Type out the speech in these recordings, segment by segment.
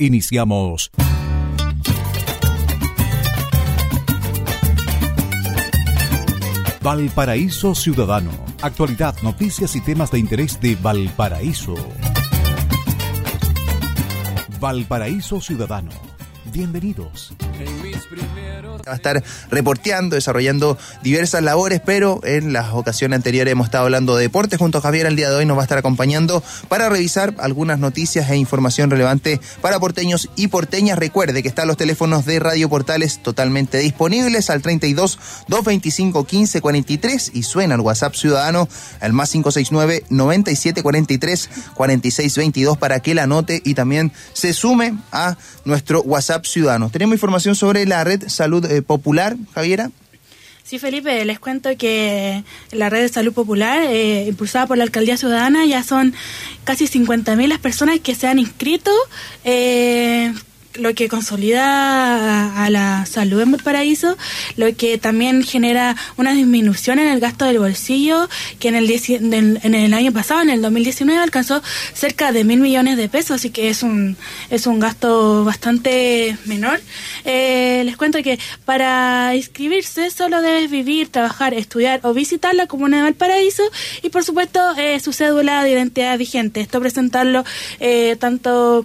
Iniciamos. Valparaíso Ciudadano. Actualidad, noticias y temas de interés de Valparaíso. Valparaíso Ciudadano. Bienvenidos. Va a estar reporteando, desarrollando diversas labores, pero en las ocasiones anteriores hemos estado hablando de deportes junto a Javier. El día de hoy nos va a estar acompañando para revisar algunas noticias e información relevante para porteños y porteñas. Recuerde que están los teléfonos de Radio Portales totalmente disponibles al 32 225 15 43 y suena el WhatsApp ciudadano al más 569 97 43 46 22 para que la anote y también se sume a nuestro WhatsApp ciudadano. Tenemos información sobre la red Salud eh, Popular, Javiera. Sí, Felipe, les cuento que la red de salud popular, eh, impulsada por la Alcaldía Ciudadana, ya son casi 50.000 las personas que se han inscrito eh, lo que consolida a la salud en Valparaíso, lo que también genera una disminución en el gasto del bolsillo, que en el, en el año pasado, en el 2019, alcanzó cerca de mil millones de pesos, así que es un, es un gasto bastante menor. Eh, les cuento que para inscribirse solo debes vivir, trabajar, estudiar o visitar la comuna de Valparaíso y por supuesto eh, su cédula de identidad vigente. Esto presentarlo eh, tanto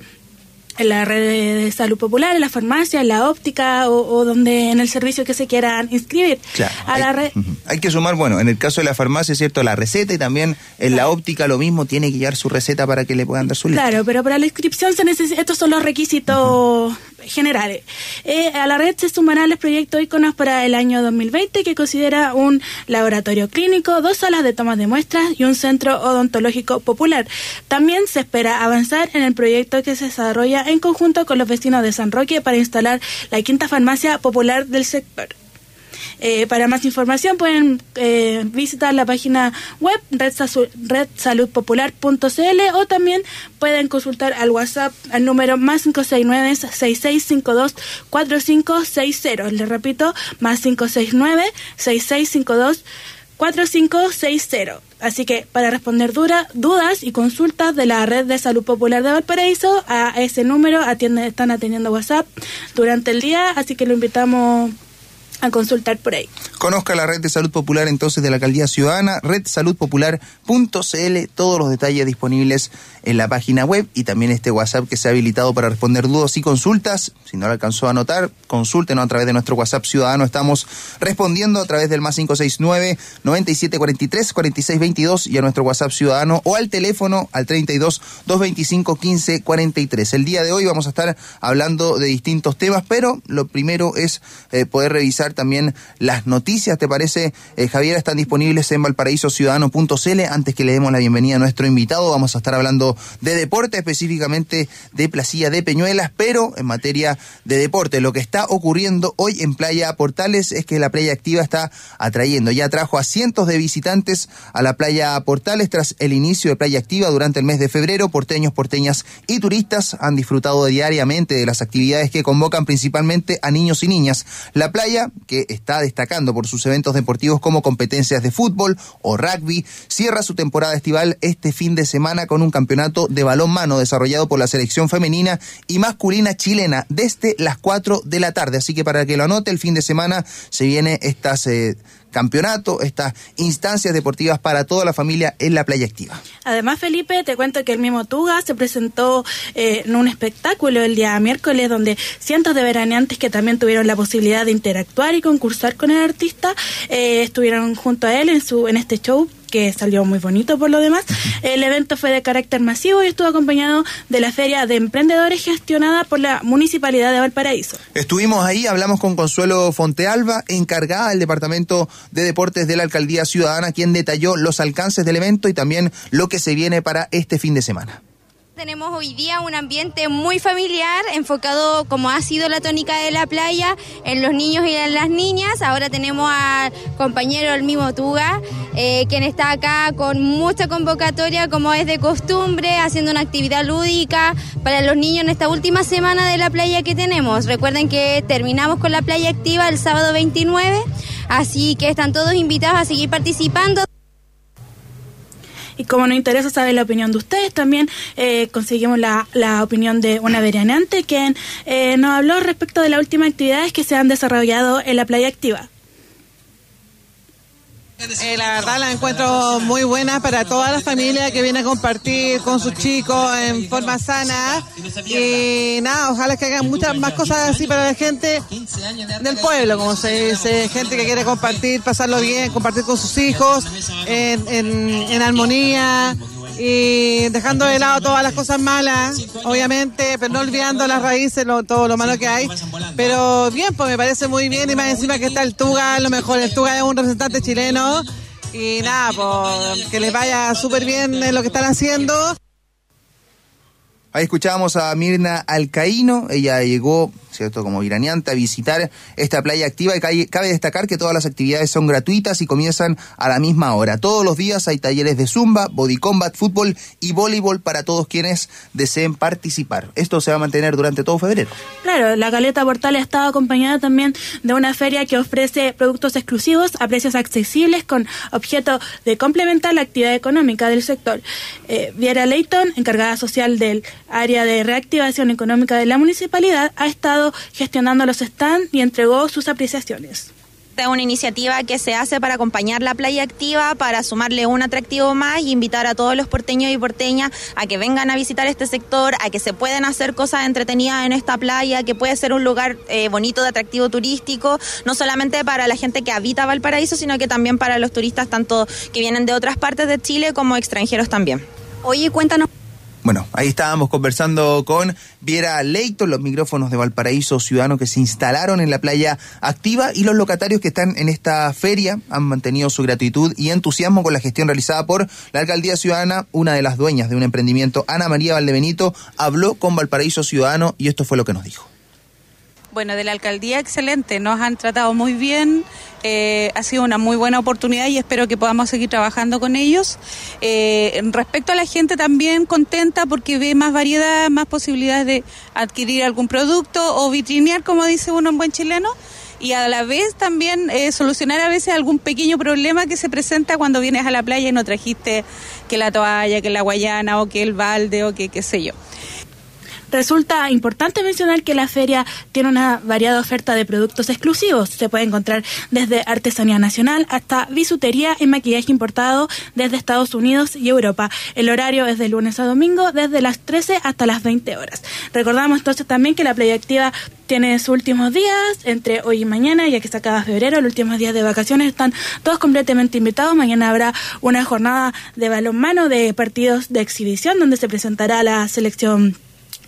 en la red de salud popular, en la farmacia, en la óptica o, donde en el servicio que se quieran inscribir. a la red. hay que sumar, bueno, en el caso de la farmacia, cierto, la receta y también en la óptica lo mismo, tiene que llevar su receta para que le puedan dar su lista. Claro, pero para la inscripción se necesita, estos son los requisitos generales. Eh, a la red se sumarán los proyectos íconos para el año 2020 que considera un laboratorio clínico, dos salas de tomas de muestras y un centro odontológico popular. También se espera avanzar en el proyecto que se desarrolla en conjunto con los vecinos de San Roque para instalar la quinta farmacia popular del sector. Eh, para más información pueden eh, visitar la página web redsaludpopular.cl o también pueden consultar al WhatsApp al número más 569-6652-4560. Les repito, más 569-6652-4560. Así que para responder dudas y consultas de la Red de Salud Popular de Valparaíso, a ese número atiende, están atendiendo WhatsApp durante el día, así que lo invitamos a consultar por ahí. Conozca la red de salud popular entonces de la Alcaldía Ciudadana, redsaludpopular.cl, todos los detalles disponibles en la página web y también este WhatsApp que se ha habilitado para responder dudas y consultas. Si no lo alcanzó a anotar, consúltenos a través de nuestro WhatsApp Ciudadano. Estamos respondiendo a través del más 569 9743 4622 y a nuestro WhatsApp Ciudadano o al teléfono al 32 225 15 43. El día de hoy vamos a estar hablando de distintos temas, pero lo primero es eh, poder revisar también las noticias. ¿Te parece, eh, Javier? Están disponibles en valparaísociudadano.cl. Antes que le demos la bienvenida a nuestro invitado, vamos a estar hablando de deporte, específicamente de Placilla de Peñuelas, pero en materia de deporte. Lo que está ocurriendo hoy en Playa Portales es que la playa activa está atrayendo. Ya trajo a cientos de visitantes a la Playa Portales tras el inicio de Playa Activa durante el mes de febrero. Porteños, porteñas y turistas han disfrutado diariamente de las actividades que convocan principalmente a niños y niñas. La playa, que está destacando por sus eventos deportivos como competencias de fútbol o rugby, cierra su temporada estival este fin de semana con un campeonato de balón mano desarrollado por la selección femenina y masculina chilena desde las 4 de la tarde. Así que para que lo anote, el fin de semana se viene estas... Eh, campeonato, estas instancias deportivas para toda la familia en la playa activa. Además, Felipe, te cuento que el mismo Tuga se presentó eh, en un espectáculo el día miércoles donde cientos de veraneantes que también tuvieron la posibilidad de interactuar y concursar con el artista eh, estuvieron junto a él en su en este show que salió muy bonito por lo demás. El evento fue de carácter masivo y estuvo acompañado de la Feria de Emprendedores gestionada por la Municipalidad de Valparaíso. Estuvimos ahí, hablamos con Consuelo Fontealba, encargada del Departamento de Deportes de la Alcaldía Ciudadana, quien detalló los alcances del evento y también lo que se viene para este fin de semana. Tenemos hoy día un ambiente muy familiar, enfocado como ha sido la tónica de la playa, en los niños y en las niñas. Ahora tenemos al compañero el mismo Tuga, eh, quien está acá con mucha convocatoria, como es de costumbre, haciendo una actividad lúdica para los niños en esta última semana de la playa que tenemos. Recuerden que terminamos con la playa activa el sábado 29, así que están todos invitados a seguir participando. Y como nos interesa saber la opinión de ustedes, también eh, conseguimos la, la, opinión de una verianante quien eh, nos habló respecto de las últimas actividades que se han desarrollado en la playa activa. Eh, la verdad la encuentro muy buena para toda la familia que viene a compartir con sus chicos en forma sana. Y nada, ojalá que hagan muchas más cosas así para la gente del pueblo, como se dice, gente que quiere compartir, pasarlo bien, compartir con sus hijos en, en, en armonía y dejando de lado todas las cosas malas, obviamente, pero no olvidando las raíces, todo lo malo que hay. Pero bien, pues me parece muy bien y más encima que está el Tuga, lo mejor, el Tuga es un representante chileno y nada, pues que les vaya súper bien en lo que están haciendo. Ahí escuchábamos a Mirna Alcaíno, ella llegó ¿cierto? Como viraneante, a visitar esta playa activa. Y cabe destacar que todas las actividades son gratuitas y comienzan a la misma hora. Todos los días hay talleres de zumba, body combat, fútbol y voleibol para todos quienes deseen participar. Esto se va a mantener durante todo febrero. Claro, la Caleta Portal ha estado acompañada también de una feria que ofrece productos exclusivos a precios accesibles con objeto de complementar la actividad económica del sector. Eh, Viera Leighton, encargada social del área de reactivación económica de la municipalidad, ha estado gestionando los stands y entregó sus apreciaciones es una iniciativa que se hace para acompañar la playa activa, para sumarle un atractivo más y invitar a todos los porteños y porteñas a que vengan a visitar este sector, a que se pueden hacer cosas entretenidas en esta playa, que puede ser un lugar eh, bonito de atractivo turístico, no solamente para la gente que habita Valparaíso, sino que también para los turistas tanto que vienen de otras partes de Chile como extranjeros también. Oye, cuéntanos bueno, ahí estábamos conversando con Viera Leito, los micrófonos de Valparaíso Ciudadano que se instalaron en la playa activa y los locatarios que están en esta feria han mantenido su gratitud y entusiasmo con la gestión realizada por la Alcaldía Ciudadana. Una de las dueñas de un emprendimiento, Ana María Valdebenito, habló con Valparaíso Ciudadano y esto fue lo que nos dijo. Bueno, de la alcaldía excelente, nos han tratado muy bien, eh, ha sido una muy buena oportunidad y espero que podamos seguir trabajando con ellos. Eh, respecto a la gente también contenta porque ve más variedad, más posibilidades de adquirir algún producto o vitrinear, como dice uno en buen chileno y a la vez también eh, solucionar a veces algún pequeño problema que se presenta cuando vienes a la playa y no trajiste que la toalla, que la guayana o que el balde o que qué sé yo. Resulta importante mencionar que la feria tiene una variada oferta de productos exclusivos. Se puede encontrar desde artesanía nacional hasta bisutería y maquillaje importado desde Estados Unidos y Europa. El horario es de lunes a domingo desde las 13 hasta las 20 horas. Recordamos entonces también que la Playa Activa tiene sus últimos días, entre hoy y mañana, ya que se acaba febrero, los últimos días de vacaciones están todos completamente invitados. Mañana habrá una jornada de balonmano de partidos de exhibición donde se presentará la selección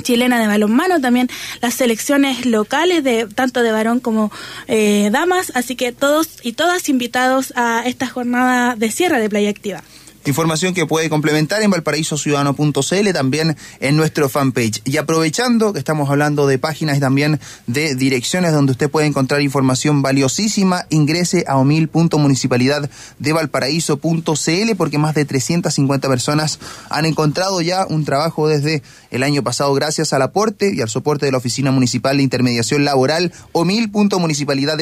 chilena de balonmano, también las selecciones locales de tanto de varón como eh, damas, así que todos y todas invitados a esta jornada de cierre de Playa Activa. Información que puede complementar en valparaísociudadano.cl, también en nuestro fanpage. Y aprovechando que estamos hablando de páginas y también de direcciones donde usted puede encontrar información valiosísima, ingrese a omil.municipalidad de valparaíso.cl porque más de 350 personas han encontrado ya un trabajo desde el año pasado gracias al aporte y al soporte de la Oficina Municipal de Intermediación Laboral omil.municipalidad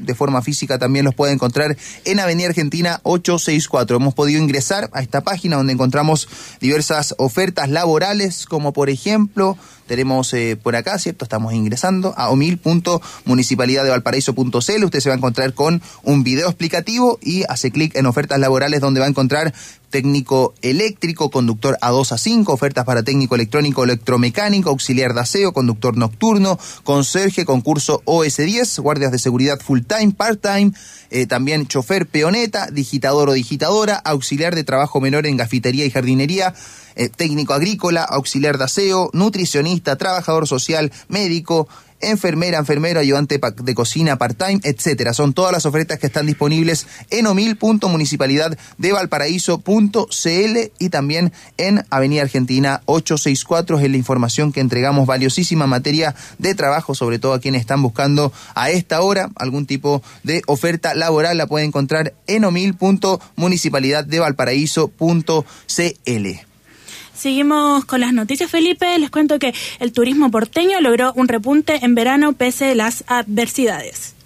de forma física también los puede encontrar en Avenida Argentina 864. Hemos podido ingresar a esta página donde encontramos diversas ofertas laborales, como por ejemplo, tenemos eh, por acá, ¿cierto? Estamos ingresando a omil.municipalidad Usted se va a encontrar con un video explicativo y hace clic en ofertas laborales donde va a encontrar técnico eléctrico, conductor A2 a 5, ofertas para técnico electrónico, electromecánico, auxiliar de aseo, conductor nocturno, conserje, concurso OS10, guardias de seguridad full time, part time, eh, también chofer peoneta, digitador o digitadora, auxiliar de trabajo menor en gafitería y jardinería, eh, técnico agrícola, auxiliar de aseo, nutricionista, trabajador social, médico, enfermera, enfermero, ayudante de cocina part-time, etcétera. Son todas las ofertas que están disponibles en omil.municipalidad de valparaíso.cl y también en Avenida Argentina 864 es la información que entregamos valiosísima materia de trabajo, sobre todo a quienes están buscando a esta hora algún tipo de oferta laboral, la pueden encontrar en omil.municipalidad de valparaíso.cl. Seguimos con las noticias, Felipe. Les cuento que el turismo porteño logró un repunte en verano pese a las adversidades.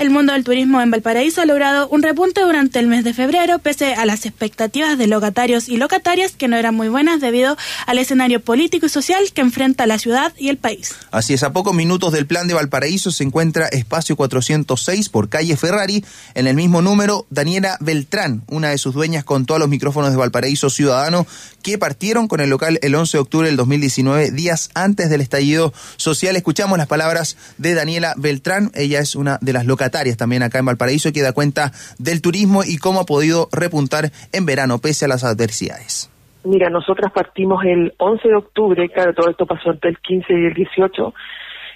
El mundo del turismo en Valparaíso ha logrado un repunte durante el mes de febrero, pese a las expectativas de locatarios y locatarias que no eran muy buenas debido al escenario político y social que enfrenta la ciudad y el país. Así es, a pocos minutos del plan de Valparaíso se encuentra espacio 406 por calle Ferrari. En el mismo número, Daniela Beltrán, una de sus dueñas, contó a los micrófonos de Valparaíso Ciudadano que partieron con el local el 11 de octubre del 2019, días antes del estallido social. Escuchamos las palabras de Daniela Beltrán. Ella es una de las locatarias también acá en Valparaíso que da cuenta del turismo y cómo ha podido repuntar en verano pese a las adversidades. Mira, nosotras partimos el 11 de octubre, claro, todo esto pasó entre el 15 y el 18,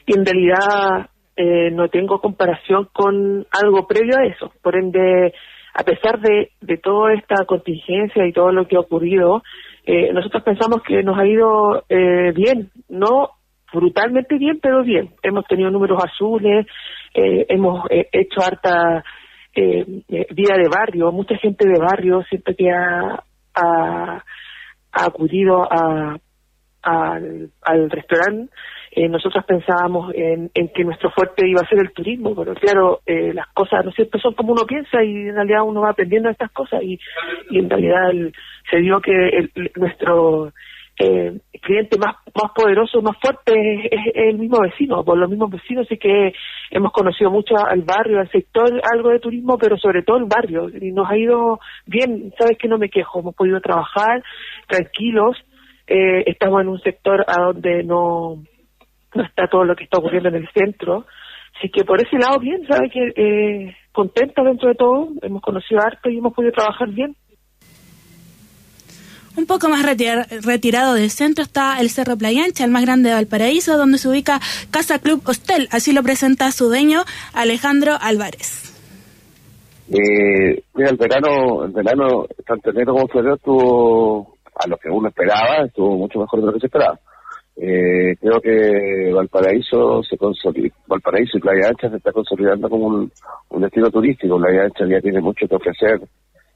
y en realidad eh, no tengo comparación con algo previo a eso. Por ende, a pesar de, de toda esta contingencia y todo lo que ha ocurrido, eh, nosotros pensamos que nos ha ido eh, bien, no brutalmente bien, pero bien. Hemos tenido números azules, eh, hemos eh, hecho harta eh, eh, vida de barrio, mucha gente de barrio siempre que ha, acudido a, al, al restaurante. Eh, nosotros pensábamos en, en, que nuestro fuerte iba a ser el turismo, pero claro, las cosas no siempre son como uno piensa y en realidad uno va aprendiendo estas cosas y, y en realidad el, se dio que el, nuestro eh, cliente más más poderoso, más fuerte es, el mismo vecino, por los mismos vecinos, así que hemos conocido mucho al barrio, al sector, algo de turismo, pero sobre todo el barrio, y nos ha ido bien, sabes que no me quejo, hemos podido trabajar tranquilos, eh, estamos en un sector a donde no no está todo lo que está ocurriendo en el centro. Así que por ese lado, bien, sabe que eh, contenta dentro de todo, hemos conocido harto y hemos podido trabajar bien. Un poco más retir retirado del centro está el Cerro Playa Ancha, el más grande de Valparaíso, donde se ubica Casa Club Hostel. Así lo presenta su dueño, Alejandro Álvarez. Eh, mira, el verano, el verano, tanto enero como febrero estuvo a lo que uno esperaba, estuvo mucho mejor de lo que se esperaba. Eh, creo que Valparaíso se consolida, Valparaíso y Playa Ancha se está consolidando como un, un destino turístico. Playa Ancha ya tiene mucho que ofrecer,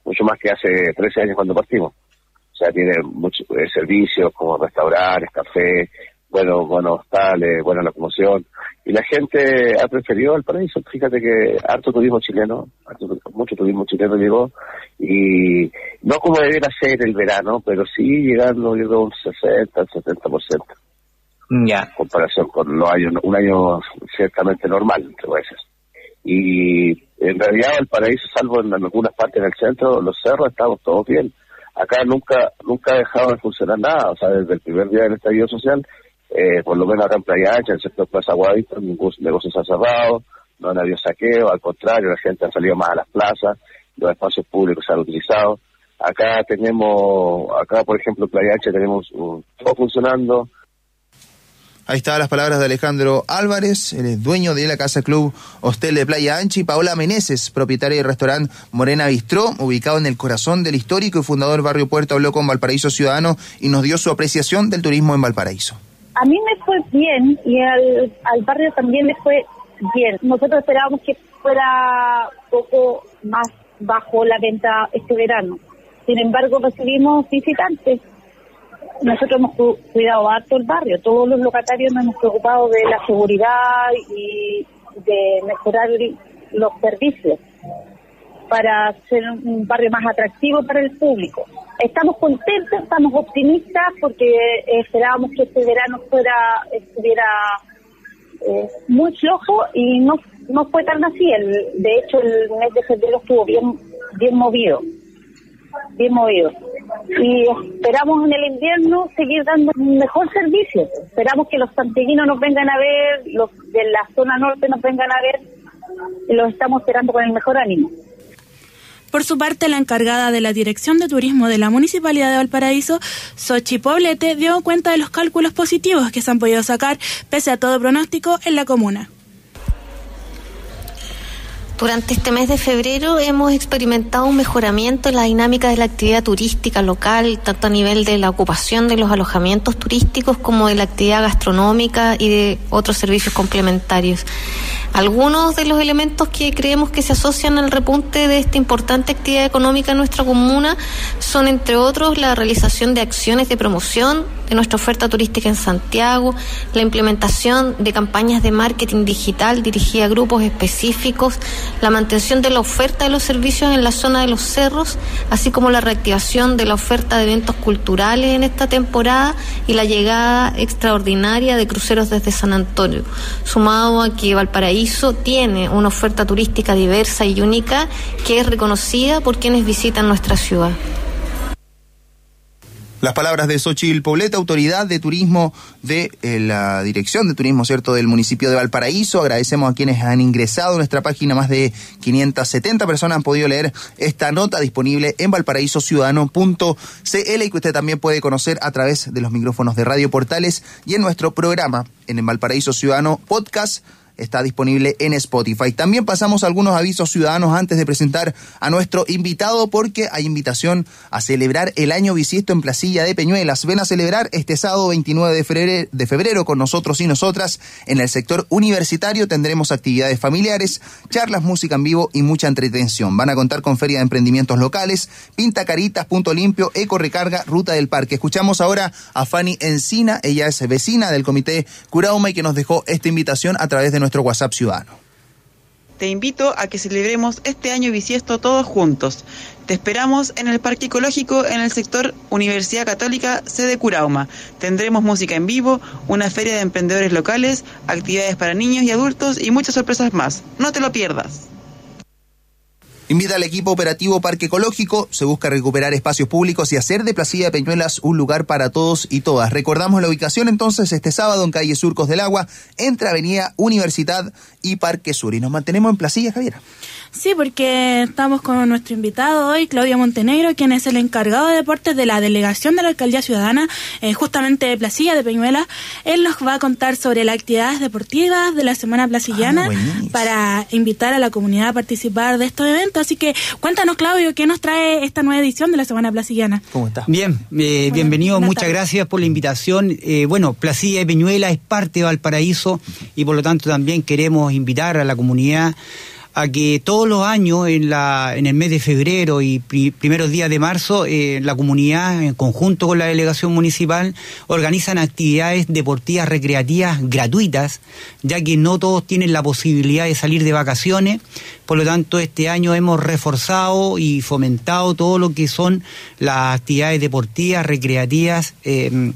mucho más que hace 13 años cuando partimos. O sea, tiene muchos eh, servicios como restaurantes, café, bueno, buenos hostales, buena locomoción. Y la gente ha preferido el paraíso. Fíjate que harto turismo chileno, harto, mucho turismo chileno llegó. Y no como debiera ser el verano, pero sí llegando, yo creo, un 60, 70%. Ya. En comparación con los años, un año ciertamente normal, entre veces. Y en realidad el paraíso, salvo en algunas partes del centro, los cerros estamos todos bien. Acá nunca nunca ha dejado de funcionar nada, o sea, desde el primer día del estallido social, eh, por lo menos acá en Playa Ancha, en el sector Plaza Guadito, ningún negocio se ha cerrado, no ha habido saqueo, al contrario, la gente ha salido más a las plazas, los espacios públicos se han utilizado. Acá tenemos, acá por ejemplo Playa Ancha tenemos un, todo funcionando, Ahí estaban las palabras de Alejandro Álvarez, el dueño de la Casa Club Hostel de Playa Ancha, y Paola Meneses, propietaria del restaurante Morena Bistró, ubicado en el corazón del histórico y fundador barrio Puerto, habló con Valparaíso Ciudadano y nos dio su apreciación del turismo en Valparaíso. A mí me fue bien y al, al barrio también le fue bien. Nosotros esperábamos que fuera poco más bajo la venta este verano. Sin embargo, recibimos visitantes nosotros hemos cuidado harto el barrio, todos los locatarios nos hemos preocupado de la seguridad y de mejorar los servicios para ser un barrio más atractivo para el público. Estamos contentos, estamos optimistas porque esperábamos que este verano fuera estuviera eh, muy flojo y no no fue tan así. El, de hecho, el mes de febrero estuvo bien bien movido bien movido. Y esperamos en el invierno seguir dando un mejor servicio. Esperamos que los santiaguinos nos vengan a ver, los de la zona norte nos vengan a ver, y los estamos esperando con el mejor ánimo. Por su parte, la encargada de la Dirección de Turismo de la Municipalidad de Valparaíso, Sochi Poblete, dio cuenta de los cálculos positivos que se han podido sacar, pese a todo pronóstico, en la comuna. Durante este mes de febrero hemos experimentado un mejoramiento en la dinámica de la actividad turística local, tanto a nivel de la ocupación de los alojamientos turísticos como de la actividad gastronómica y de otros servicios complementarios. Algunos de los elementos que creemos que se asocian al repunte de esta importante actividad económica en nuestra comuna son, entre otros, la realización de acciones de promoción de nuestra oferta turística en Santiago, la implementación de campañas de marketing digital dirigida a grupos específicos, la mantención de la oferta de los servicios en la zona de los cerros, así como la reactivación de la oferta de eventos culturales en esta temporada y la llegada extraordinaria de cruceros desde San Antonio, sumado a que Valparaíso tiene una oferta turística diversa y única que es reconocida por quienes visitan nuestra ciudad. Las palabras de Xochitl Pobleta, autoridad de turismo de eh, la Dirección de Turismo, ¿cierto?, del municipio de Valparaíso. Agradecemos a quienes han ingresado a nuestra página. Más de 570 personas han podido leer esta nota disponible en valparaísociudadano.cl y que usted también puede conocer a través de los micrófonos de Radio Portales y en nuestro programa en el Valparaíso Ciudadano Podcast está disponible en Spotify. También pasamos algunos avisos ciudadanos antes de presentar a nuestro invitado porque hay invitación a celebrar el año bisiesto en Placilla de Peñuelas. Ven a celebrar este sábado 29 de febrero, con nosotros y nosotras en el sector universitario. Tendremos actividades familiares, charlas, música en vivo y mucha entretención. Van a contar con feria de emprendimientos locales, Pinta Caritas, Punto Limpio, Eco Recarga, Ruta del Parque. Escuchamos ahora a Fanny Encina. Ella es vecina del Comité Curauma y que nos dejó esta invitación a través de nuestro Te invito a que celebremos este año bisiesto todos juntos. Te esperamos en el Parque Ecológico en el sector Universidad Católica sede Curauma. Tendremos música en vivo, una feria de emprendedores locales, actividades para niños y adultos y muchas sorpresas más. No te lo pierdas. Invita al equipo operativo Parque Ecológico. Se busca recuperar espacios públicos y hacer de Placilla de Peñuelas un lugar para todos y todas. Recordamos la ubicación entonces este sábado en calle Surcos del Agua, entre Avenida Universidad y Parque Sur. Y nos mantenemos en Placilla, Javiera. Sí, porque estamos con nuestro invitado hoy, Claudia Montenegro, quien es el encargado de deportes de la delegación de la Alcaldía Ciudadana, eh, justamente de Placilla, de Peñuela. Él nos va a contar sobre las actividades deportivas de la Semana Placillana Ah, para invitar a la comunidad a participar de estos eventos. Así que cuéntanos, Claudio, ¿qué nos trae esta nueva edición de la Semana Placillana? ¿Cómo estás? Bien, eh, bienvenido, muchas gracias por la invitación. Eh, bueno, Placilla de Peñuela es parte de Valparaíso y por lo tanto también queremos invitar a la comunidad a que todos los años en, la, en el mes de febrero y pri- primeros días de marzo eh, la comunidad en conjunto con la delegación municipal organizan actividades deportivas recreativas gratuitas ya que no todos tienen la posibilidad de salir de vacaciones por lo tanto este año hemos reforzado y fomentado todo lo que son las actividades deportivas recreativas eh,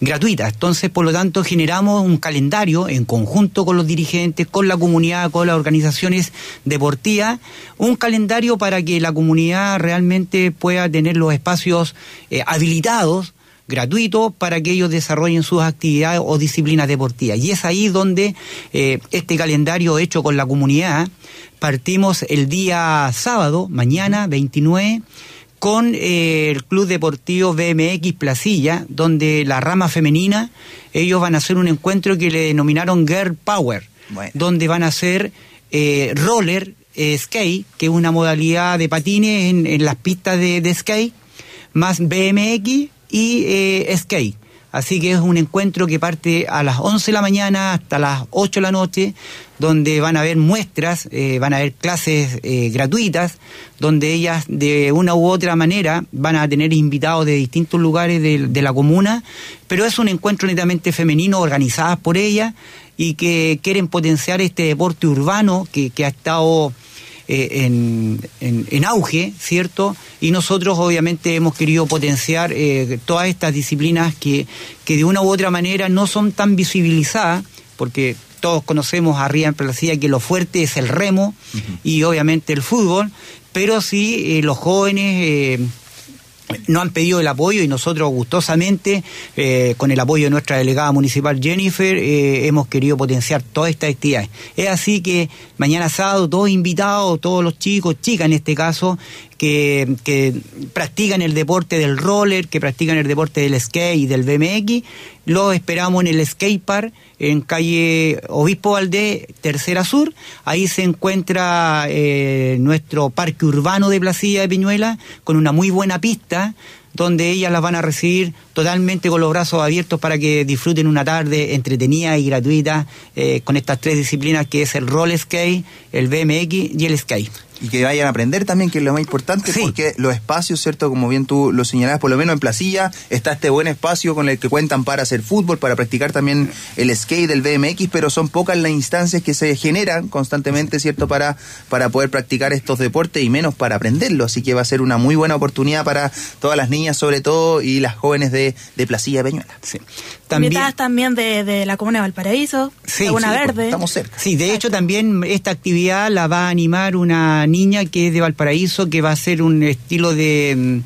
gratuitas. Entonces, por lo tanto, generamos un calendario en conjunto con los dirigentes, con la comunidad, con las organizaciones deportivas, un calendario para que la comunidad realmente pueda tener los espacios eh, habilitados gratuitos para que ellos desarrollen sus actividades o disciplinas deportivas. Y es ahí donde eh, este calendario hecho con la comunidad, partimos el día sábado, mañana 29, con eh, el Club Deportivo BMX Placilla, donde la rama femenina, ellos van a hacer un encuentro que le denominaron Girl Power, donde van a hacer eh, roller eh, skate, que es una modalidad de patines en, en las pistas de, skate, más BMX y eh, skate. Así que es un encuentro que parte a las 11 de la mañana hasta las 8 de la noche, donde van a haber muestras, van a haber clases gratuitas, donde ellas de una u otra manera van a tener invitados de distintos lugares de, de la comuna, pero es un encuentro netamente femenino organizadas por ellas y que quieren potenciar este deporte urbano que, que ha estado eh, en, en- en auge, ¿cierto? Y nosotros obviamente hemos querido potenciar eh, todas estas disciplinas que, que de una u otra manera no son tan visibilizadas, porque todos conocemos arriba en Placilla que lo fuerte es el remo y obviamente el fútbol, pero sí eh, los jóvenes... no han pedido el apoyo y nosotros gustosamente, eh, con el apoyo de nuestra delegada municipal Jennifer, eh, hemos querido potenciar todas estas actividades. Es así que mañana sábado todos invitados, todos los chicos, chicas en este caso, que, que practican el deporte del roller, que practican el deporte del skate y del BMX, los esperamos en el skate park en calle Obispo Valdés, Tercera Sur. Ahí se encuentra eh, nuestro parque urbano de Placilla de Piñuela con una muy buena pista donde ellas las van a recibir totalmente con los brazos abiertos para que disfruten una tarde entretenida y gratuita eh, con estas tres disciplinas que es el roller skate, el BMX y el skate. Y que vayan a aprender también, que es lo más importante, porque los espacios, ¿cierto? Como bien tú lo señalabas, por lo menos en Placilla está este buen espacio con el que cuentan para hacer fútbol, para practicar también el skate, el BMX, pero son pocas las instancias que se generan constantemente, ¿cierto? Para, para poder practicar estos deportes y menos para aprenderlo. Así que va a ser una muy buena oportunidad para todas las niñas, sobre todo, y las jóvenes de, de Placilla Peñuela. Sí. También, Invitadas también de, de, la Comuna de Valparaíso, sí, Laguna sí, Verde. Estamos cerca. Sí, de hecho también esta actividad la va a animar una niña que es de Valparaíso, que va a ser un estilo de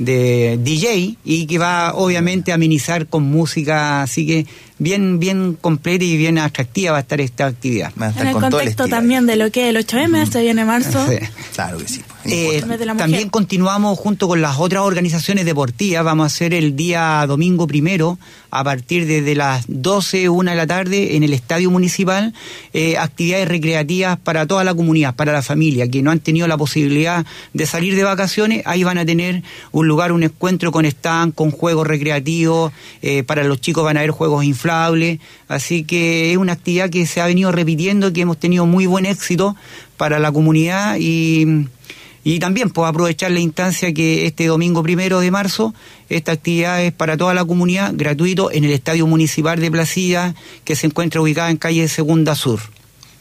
de DJ y que va obviamente a amenizar con música, así que bien bien completa y bien atractiva va a estar esta actividad. Va a estar en el contexto el también de lo que es el 8M, se viene marzo. Sí. Claro que sí. Eh, también continuamos junto con las otras organizaciones deportivas, vamos a hacer el día domingo primero, a partir de, de las 12, una de la tarde, en el Estadio Municipal, eh, actividades recreativas para toda la comunidad, para la familia, que no han tenido la posibilidad de salir de vacaciones, ahí van a tener un lugar, un encuentro con stand, con juegos recreativos, eh, para los chicos van a haber juegos inflables, así que es una actividad que se ha venido repitiendo, que hemos tenido muy buen éxito para la comunidad y y también puedo aprovechar la instancia que este domingo primero de marzo, esta actividad es para toda la comunidad, gratuito, en el Estadio Municipal de Placilla, que se encuentra ubicada en calle Segunda Sur.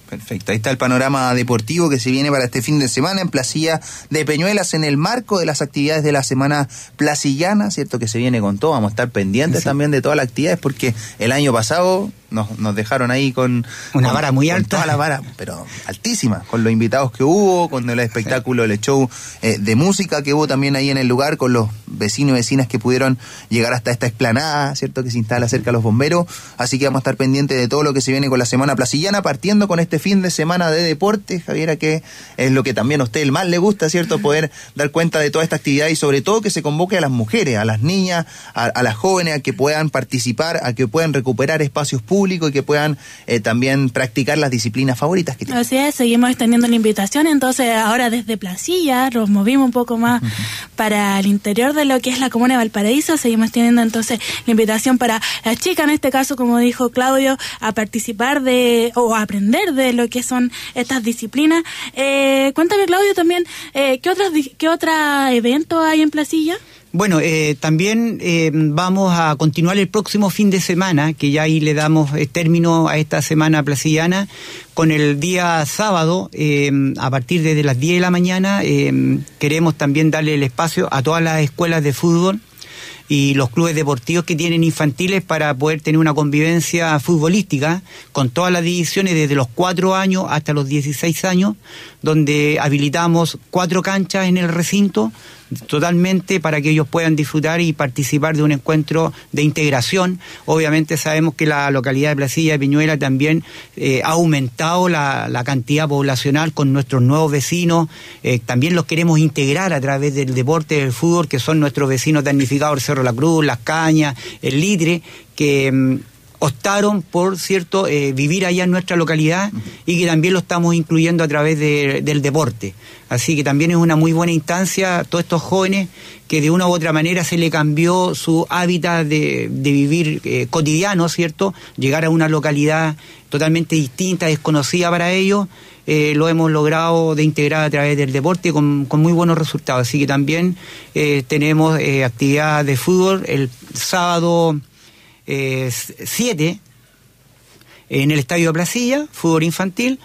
Perfecto, ahí está el panorama deportivo que se viene para este fin de semana en Placilla de Peñuelas en el marco de las actividades de la semana placillana, ¿cierto? Que se viene con todo, vamos a estar pendientes sí. también de todas las actividades porque el año pasado nos, nos dejaron ahí con... Una vara muy alta. Toda la vara, pero altísima, con los invitados que hubo, con el espectáculo, el show eh, de música que hubo también ahí en el lugar, con los vecinos y vecinas que pudieron llegar hasta esta explanada, ¿cierto? Que se instala cerca de los bomberos. Así que vamos a estar pendientes de todo lo que se viene con la semana placillana, partiendo con este fin de semana de deporte, Javiera, que es lo que también a usted el más le gusta, ¿cierto? Poder dar cuenta de toda esta actividad y sobre todo que se convoque a las mujeres, a las niñas, a, a las jóvenes, a que puedan participar, a que puedan recuperar espacios públicos y que puedan eh, también practicar las disciplinas favoritas que tienen. Así es, seguimos extendiendo la invitación, entonces ahora desde Placilla nos movimos un poco más uh -huh. para el interior de lo que es la comuna de Valparaíso, seguimos teniendo entonces la invitación para las chicas, en este caso, como dijo Claudio, a participar de o a aprender de lo que son estas disciplinas. Eh, cuéntame, Claudio, también, eh, ¿qué otros qué otro evento hay en Placilla? Bueno, eh, también eh, vamos a continuar el próximo fin de semana, que ya ahí le damos eh, término a esta semana placillana, con el día sábado, a partir de las 10 de la mañana, queremos también darle el espacio a todas las escuelas de fútbol y los clubes deportivos que tienen infantiles para poder tener una convivencia futbolística con todas las divisiones desde los 4 años hasta los 16 años, donde habilitamos cuatro canchas en el recinto totalmente para que ellos puedan disfrutar y participar de un encuentro de integración. Obviamente sabemos que la localidad de Placilla de Piñuela también eh, ha aumentado la, la, cantidad poblacional con nuestros nuevos vecinos. Eh, también los queremos integrar a través del deporte del fútbol, que son nuestros vecinos damnificados, el Cerro La Cruz, Las Cañas, el Litre, que mm, optaron por cierto eh, vivir allá en nuestra localidad y que también lo estamos incluyendo a través de, del deporte. Así que también es una muy buena instancia todos estos jóvenes que de una u otra manera se le cambió su hábitat de, de vivir eh, cotidiano, ¿cierto? Llegar a una localidad totalmente distinta, desconocida para ellos, eh, lo hemos logrado de integrar a través del deporte con, con muy buenos resultados. Así que también eh, tenemos actividad de fútbol el sábado 7 eh, en el Estadio de Placilla, fútbol infantil.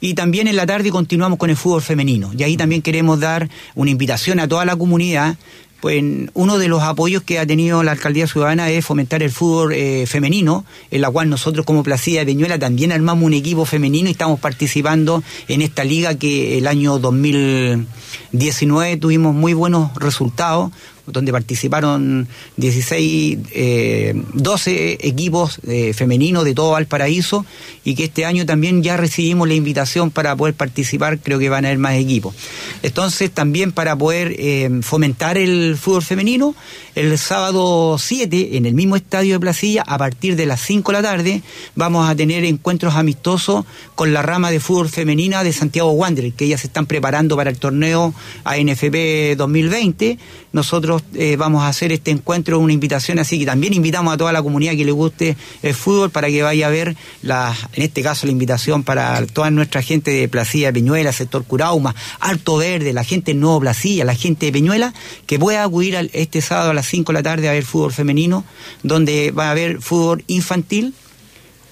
Y también en la tarde continuamos con el fútbol femenino. Y ahí también queremos dar una invitación a toda la comunidad. Pues uno de los apoyos que ha tenido la alcaldía ciudadana es fomentar el fútbol eh, femenino, en la cual nosotros como Placilla de Peñuela también armamos un equipo femenino y estamos participando en esta liga que el año 2019 tuvimos muy buenos resultados donde participaron 16, eh, 12 equipos eh, femeninos de todo Valparaíso y que este año también ya recibimos la invitación para poder participar, creo que van a haber más equipos. Entonces también para poder eh, fomentar el fútbol femenino, el sábado 7 en el mismo estadio de Placilla, a partir de las 5 de la tarde, vamos a tener encuentros amistosos con la rama de fútbol femenina de Santiago Wanderers, que ellas se están preparando para el torneo ANFP 2020. Nosotros eh, vamos a hacer este encuentro, una invitación, así que también invitamos a toda la comunidad que le guste el fútbol para que vaya a ver, la, en este caso, la invitación para toda nuestra gente de Placilla, Peñuela, sector Curauma, Alto Verde, la gente de Nuevo Placilla, la gente de Peñuela, que pueda acudir al- este sábado a las 5 de la tarde a ver fútbol femenino, donde va a haber fútbol infantil,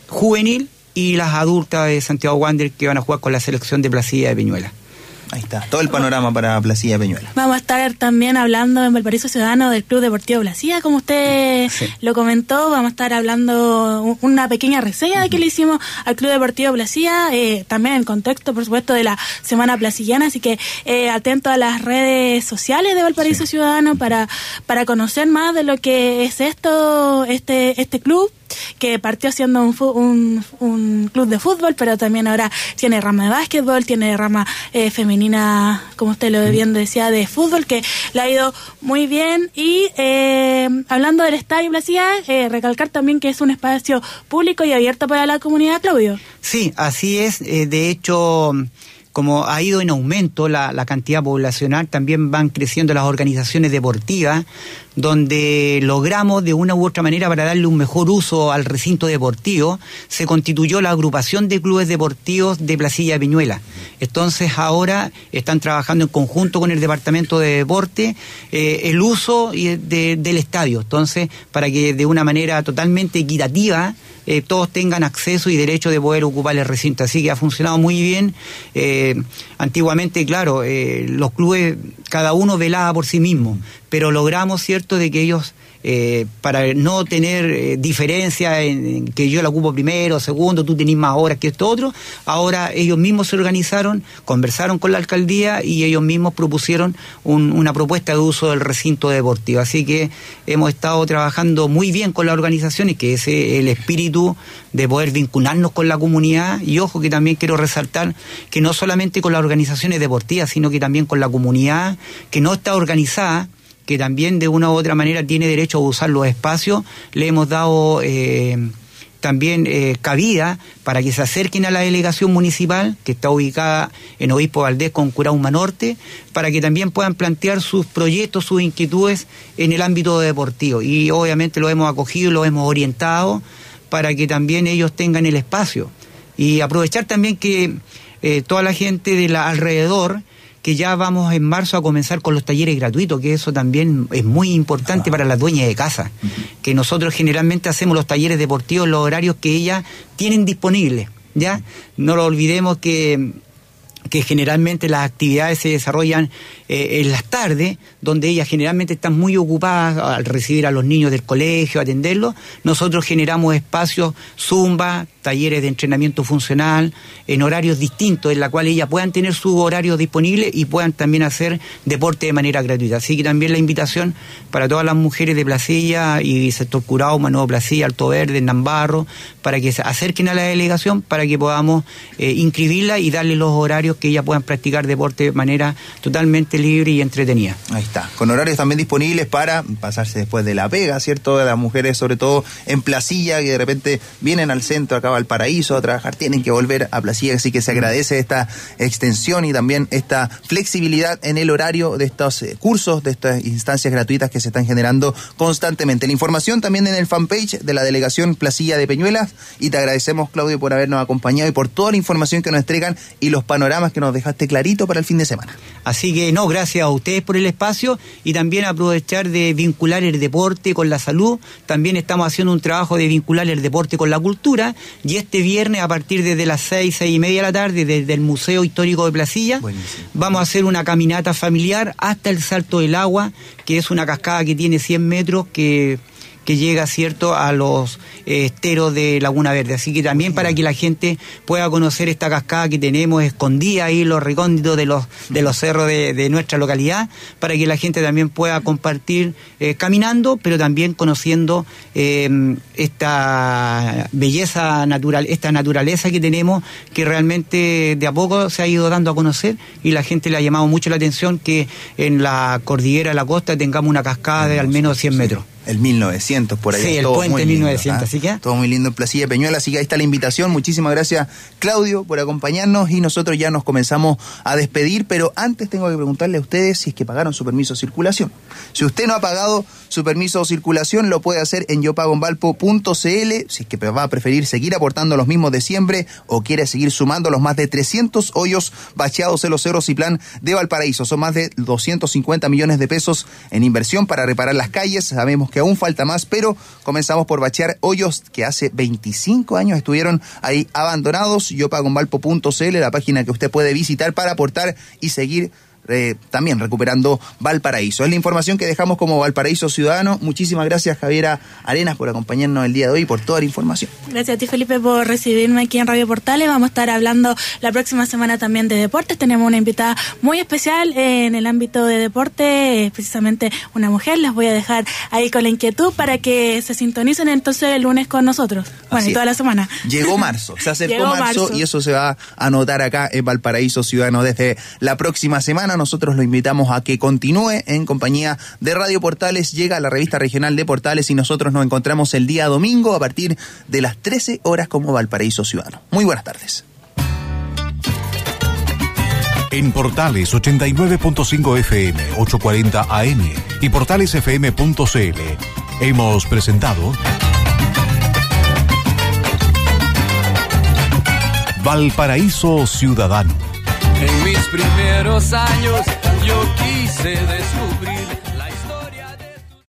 juvenil y las adultas de Santiago Wander que van a jugar con la selección de Placilla de Peñuela. Ahí está, todo el panorama para Placilla Peñuela. Vamos a estar también hablando en Valparaíso Ciudadano del Club Deportivo Blasía, como usted Sí. lo comentó, vamos a estar hablando una pequeña reseña de que le hicimos al Club Deportivo Blasía, eh, también en contexto, por supuesto, de la Semana Placillana, así que eh, atento a las redes sociales de Valparaíso Ciudadano para, para conocer más de lo que es esto, este, este club que partió siendo un, un, un club de fútbol, pero también ahora tiene rama de básquetbol, tiene rama eh, femenina, como usted lo bien decía, de fútbol, que le ha ido muy bien. Y eh, hablando del Estadio Blasía, eh, recalcar también que es un espacio público y abierto para la comunidad, Claudio. Sí, así es. Eh, de hecho, como ha ido en aumento la, la cantidad poblacional, también van creciendo las organizaciones deportivas, donde logramos de una u otra manera para darle un mejor uso al recinto deportivo, se constituyó la agrupación de clubes deportivos de Placilla de Piñuela. Entonces ahora están trabajando en conjunto con el Departamento de Deporte eh, el uso del estadio. Entonces, para que de una manera totalmente equitativa eh, todos tengan acceso y derecho de poder ocupar el recinto. Así que ha funcionado muy bien. Eh, antiguamente, claro, eh, los clubes, cada uno velaba por sí mismo, pero logramos, ¿cierto?, de que ellos... eh, para no tener eh, diferencia en, que yo la ocupo primero, segundo, tú tenés más horas que esto otro, ahora ellos mismos se organizaron, conversaron con la alcaldía y ellos mismos propusieron un- una propuesta de uso del recinto deportivo. Así que hemos estado trabajando muy bien con las organizaciones, que ese es el espíritu de poder vincularnos con la comunidad. Y ojo que también quiero resaltar que no solamente con las organizaciones deportivas, sino que también con la comunidad que no está organizada que también de una u otra manera tiene derecho a usar los espacios, le hemos dado eh, también eh, cabida para que se acerquen a la delegación municipal, que está ubicada en Obispo Valdés con Curauma Norte, para que también puedan plantear sus proyectos, sus inquietudes en el ámbito deportivo. Y obviamente lo hemos acogido, lo hemos orientado para que también ellos tengan el espacio. Y aprovechar también que eh, toda la gente de la alrededor, que ya vamos en marzo a comenzar con los talleres gratuitos, que eso también es muy importante para las dueñas de casa, que nosotros generalmente hacemos los talleres deportivos en los horarios que ellas tienen disponibles, ¿ya? No lo olvidemos que que generalmente las actividades se desarrollan eh, en las tardes, donde ellas generalmente están muy ocupadas al recibir a los niños del colegio, atenderlos. Nosotros generamos espacios zumba, talleres de entrenamiento funcional, en horarios distintos, en la cual ellas puedan tener su horario disponible y puedan también hacer deporte de manera gratuita. Así que también la invitación para todas las mujeres de Placilla y sector Curauma, Nuevo Placilla, Alto Verde, Nambarro, para que se acerquen a la delegación, para que podamos eh, inscribirla y darle los horarios que ellas puedan practicar deporte de manera totalmente libre y entretenida. Ahí está, con horarios también disponibles para pasarse después de la pega, ¿cierto? De las mujeres, sobre todo en Placilla, que de repente vienen al centro, acá al paraíso a trabajar, tienen que volver a Placilla, así que se agradece esta extensión y también esta flexibilidad en el horario de estos eh, cursos, de estas instancias gratuitas que se están generando constantemente. La información también en el fanpage de la delegación Placilla de Peñuelas y te agradecemos, Claudio, por habernos acompañado y por toda la información que nos entregan y los panoramas que nos dejaste clarito para el fin de semana. Así que no, gracias a ustedes por el espacio y también aprovechar de vincular el deporte con la salud. También estamos haciendo un trabajo de vincular el deporte con la cultura y este viernes a partir de las seis, seis y media de la tarde desde el Museo Histórico de Placilla vamos a hacer una caminata familiar hasta el Salto del Agua, que es una cascada que tiene 100 metros que que llega, ¿cierto?, a los eh, esteros de Laguna Verde. Así que también para que la gente pueda conocer esta cascada que tenemos escondida ahí los recónditos de los, de los cerros de, de nuestra localidad, para que la gente también pueda compartir eh, caminando, pero también conociendo eh, esta belleza natural, esta naturaleza que tenemos, que realmente de a poco se ha ido dando a conocer y la gente le ha llamado mucho la atención que en la cordillera de la costa tengamos una cascada de al menos 100 metros. El 1900 por ahí. Sí, el todo puente muy lindo, 1900, ¿ah? así que- Todo muy lindo en Placilla Peñuela, así que ahí está la invitación. Muchísimas gracias, Claudio, por acompañarnos y nosotros ya nos comenzamos a despedir, pero antes tengo que preguntarle a ustedes si es que pagaron su permiso de circulación. Si usted no ha pagado su permiso de circulación, lo puede hacer en yopagonvalpo.cl, si es que va a preferir seguir aportando los mismos de siempre o quiere seguir sumando los más de 300 hoyos bacheados en los cerros y plan de Valparaíso. Son más de 250 millones de pesos en inversión para reparar las calles. Sabemos que aún falta más, pero comenzamos por bachear hoyos que hace 25 años estuvieron ahí abandonados. Yopagonvalpo.cl, la página que usted puede visitar para aportar y seguir eh, también recuperando Valparaíso. Es la información que dejamos como Valparaíso Ciudadano. Muchísimas gracias, Javiera Arenas, por acompañarnos el día de hoy y por toda la información. Gracias a ti, Felipe, por recibirme aquí en Radio Portales. Vamos a estar hablando la próxima semana también de deportes. Tenemos una invitada muy especial en el ámbito de deporte, precisamente una mujer. Las voy a dejar ahí con la inquietud para que se sintonicen entonces el lunes con nosotros. Bueno, Así y toda la semana. Llegó marzo, se acercó marzo, marzo. y eso se va a notar acá en Valparaíso Ciudadano desde la próxima semana. Nosotros lo invitamos a que continúe en compañía de Radio Portales. Llega la revista regional de Portales y nosotros nos encontramos el día domingo a partir de las 13 horas como Valparaíso Ciudadano. Muy buenas tardes. En Portales 89.5 FM, 840 AM y portalesfm.cl hemos presentado Valparaíso Ciudadano. En mis primeros años yo quise descubrir